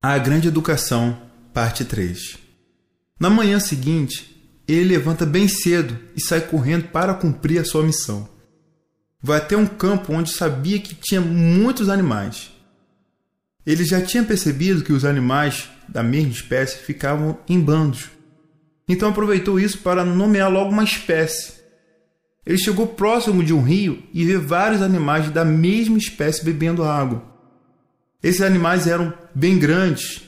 A Grande Educação, Parte 3 Na manhã seguinte, ele levanta bem cedo e sai correndo para cumprir a sua missão. Vai até um campo onde sabia que tinha muitos animais. Ele já tinha percebido que os animais da mesma espécie ficavam em bandos. Então aproveitou isso para nomear logo uma espécie. Ele chegou próximo de um rio e vê vários animais da mesma espécie bebendo água. Esses animais eram bem grandes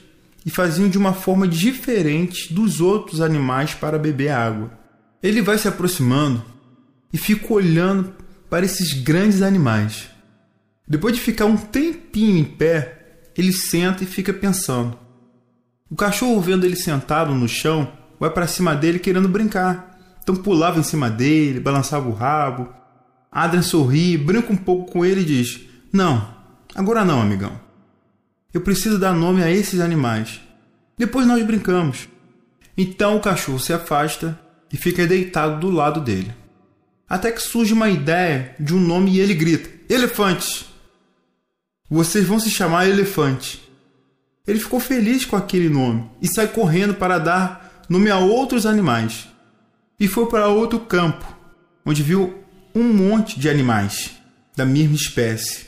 e faziam de uma forma diferente dos outros animais para beber água. Ele vai se aproximando e fica olhando para esses grandes animais. Depois de ficar um tempinho em pé, ele senta e fica pensando. O cachorro, vendo ele sentado no chão, vai para cima dele querendo brincar. Então pulava em cima dele, balançava o rabo. Adrian sorri, brinca um pouco com ele e diz: Não, agora não, amigão. Eu preciso dar nome a esses animais. Depois nós brincamos. Então o cachorro se afasta e fica deitado do lado dele. Até que surge uma ideia de um nome e ele grita: Elefante! Vocês vão se chamar Elefante. Ele ficou feliz com aquele nome e sai correndo para dar nome a outros animais. E foi para outro campo, onde viu um monte de animais da mesma espécie.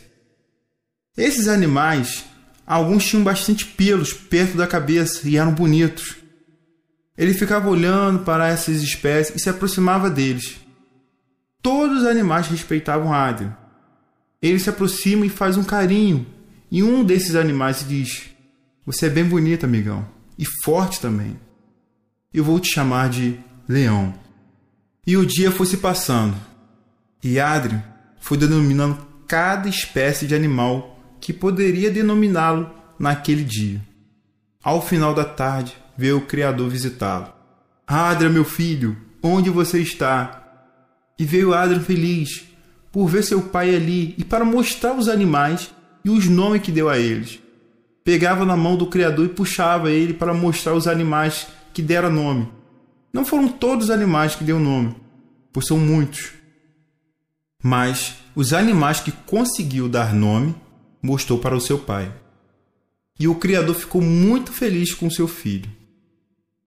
Esses animais Alguns tinham bastante pelos perto da cabeça e eram bonitos. Ele ficava olhando para essas espécies e se aproximava deles. Todos os animais respeitavam Adrian. Ele se aproxima e faz um carinho, e um desses animais diz: Você é bem bonito, amigão, e forte também. Eu vou te chamar de Leão. E o dia foi se passando, e Adrian foi denominando cada espécie de animal que poderia denominá-lo naquele dia. Ao final da tarde, veio o Criador visitá-lo. Adra, meu filho, onde você está? E veio Adra feliz por ver seu pai ali e para mostrar os animais e os nomes que deu a eles. Pegava na mão do Criador e puxava ele para mostrar os animais que dera nome. Não foram todos os animais que deu nome, pois são muitos. Mas os animais que conseguiu dar nome mostrou para o seu pai. E o Criador ficou muito feliz com seu filho.